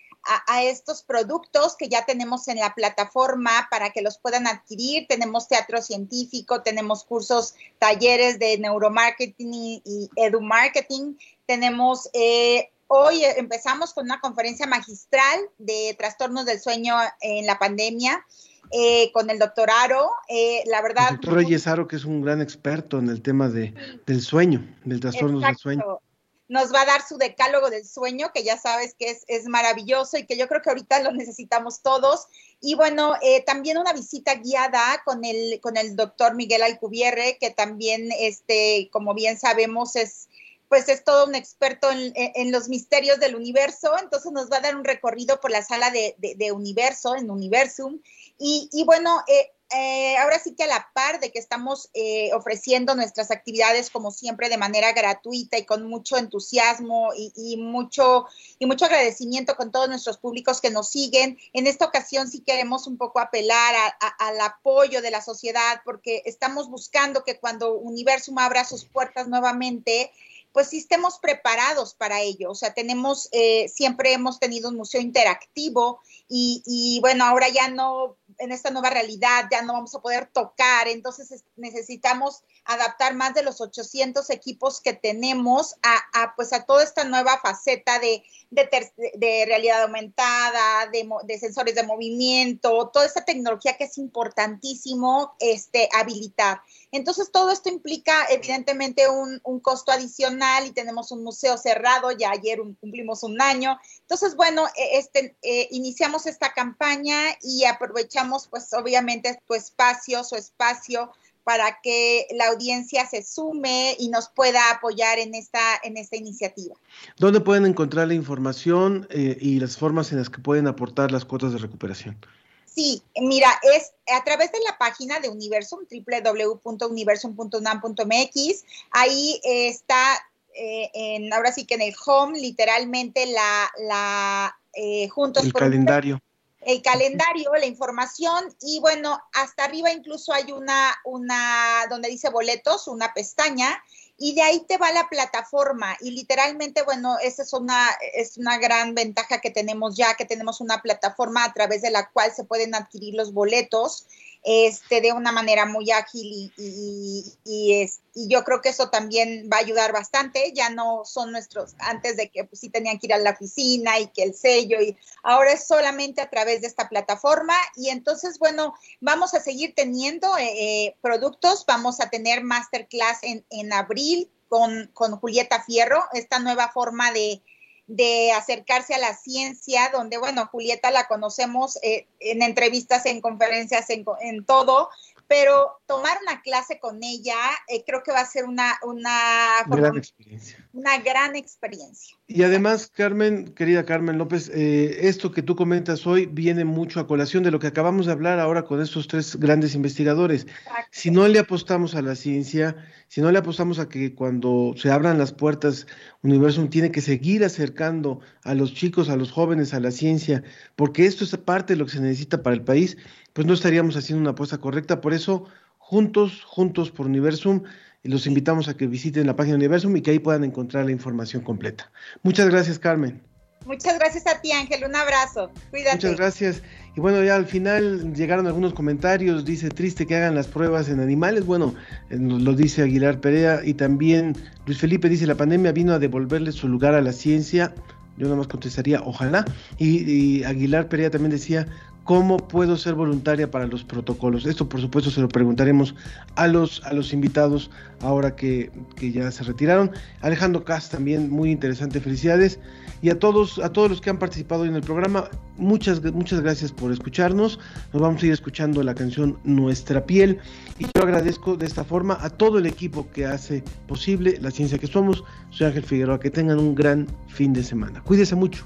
a, estos productos que ya tenemos en la plataforma para que los puedan adquirir. Tenemos teatro científico, tenemos cursos, talleres de neuromarketing y, y edumarketing. Tenemos, eh, hoy empezamos con una conferencia magistral de trastornos del sueño en la pandemia. eh, con el doctor Aro. Eh, la verdad. El doctor Reyes Aro, que es un gran experto en el tema de, del sueño, del trastorno del sueño. Nos va a dar su decálogo del sueño, que ya sabes que es, es maravilloso y que yo creo que ahorita lo necesitamos todos. Y bueno, eh, también una visita guiada con el, con el doctor Miguel Alcubierre, que también, este, como bien sabemos, es pues es todo un experto en, los misterios del universo, entonces nos va a dar un recorrido por la sala de, universo, en Universum. Y, bueno, eh, eh, ahora sí que a la par de que estamos eh, ofreciendo nuestras actividades como siempre de manera gratuita y con mucho entusiasmo y, mucho, y mucho agradecimiento con todos nuestros públicos que nos siguen, en esta ocasión sí queremos un poco apelar al apoyo de la sociedad porque estamos buscando que cuando Universum abra sus puertas nuevamente, pues sí estemos preparados para ello. O sea, tenemos, eh, siempre hemos tenido un museo interactivo y, y, bueno, ahora ya no, en esta nueva realidad ya no vamos a poder tocar, entonces necesitamos adaptar más de los 800 equipos que tenemos a, pues a toda esta nueva faceta de, de, realidad aumentada, de, sensores de movimiento, toda esta tecnología que es importantísimo este, habilitar. Entonces, todo esto implica evidentemente un, costo adicional y tenemos un museo cerrado, ya ayer cumplimos un año. Entonces, bueno, e, este, eh, iniciamos esta campaña y aprovechamos pues obviamente tu espacio, su espacio para que la audiencia se sume y nos pueda apoyar en esta, en esta iniciativa. ¿Dónde pueden encontrar la información eh, y las formas en las que pueden aportar las cuotas de recuperación? Sí, mira, es a través de la página de Universum, www.universum.unam.mx. Ahí está, eh, en, ahora sí que en el home, literalmente la, la eh, juntos el calendario. el calendario, la información y bueno, hasta arriba incluso hay una, una, donde dice boletos, una pestaña y de ahí te va la plataforma y literalmente, bueno, esa es una, es una gran ventaja que tenemos ya, que tenemos una plataforma a través de la cual se pueden adquirir los boletos este, de una manera muy ágil y, y, yo creo que eso también va a ayudar bastante. Ya no son nuestros, antes de que pues, sí tenían que ir a la oficina y que el sello, y ahora es solamente a través de esta plataforma. Y entonces, bueno, vamos a seguir teniendo eh, eh, productos, vamos a tener masterclass en, en abril con, con Julieta Fierro, esta nueva forma de de acercarse a la ciencia, donde, bueno, Julieta la conocemos eh, en entrevistas, en conferencias, en, en, todo, pero tomar una clase con ella eh, creo que va a ser una, una, gran experiencia. Una gran experiencia. Y además, Carmen, querida Carmen López, eh, esto que tú comentas hoy viene mucho a colación de lo que acabamos de hablar ahora con estos tres grandes investigadores. Si no le apostamos a la ciencia, si no le apostamos a que cuando se abran las puertas, Universum tiene que seguir acercando a los chicos, a los jóvenes, a la ciencia, porque esto es parte de lo que se necesita para el país, pues no estaríamos haciendo una apuesta correcta. Por eso, juntos, juntos por Universum, los invitamos a que visiten la página de Universum y que ahí puedan encontrar la información completa. Muchas gracias, Carmen. Muchas gracias a ti, Ángel. Un abrazo. Cuídate. Muchas gracias. Y bueno, ya al final llegaron algunos comentarios. Dice, triste que hagan las pruebas en animales. Bueno, eh, lo dice Aguilar Perea. Y también Luis Felipe dice, la pandemia vino a devolverle su lugar a la ciencia. Yo nada más contestaría, ojalá. Y, y Aguilar Perea también decía, ¿Cómo puedo ser voluntaria para los protocolos? Esto, por supuesto, se lo preguntaremos a los, a los invitados ahora que, que ya se retiraron. Alejandro Cas también, muy interesante, felicidades. Y a todos, a todos los que han participado en el programa, muchas, muchas gracias por escucharnos. Nos vamos a ir escuchando la canción Nuestra piel. Y yo agradezco de esta forma a todo el equipo que hace posible la ciencia que somos. Soy Ángel Figueroa, que tengan un gran fin de semana. Cuídese mucho.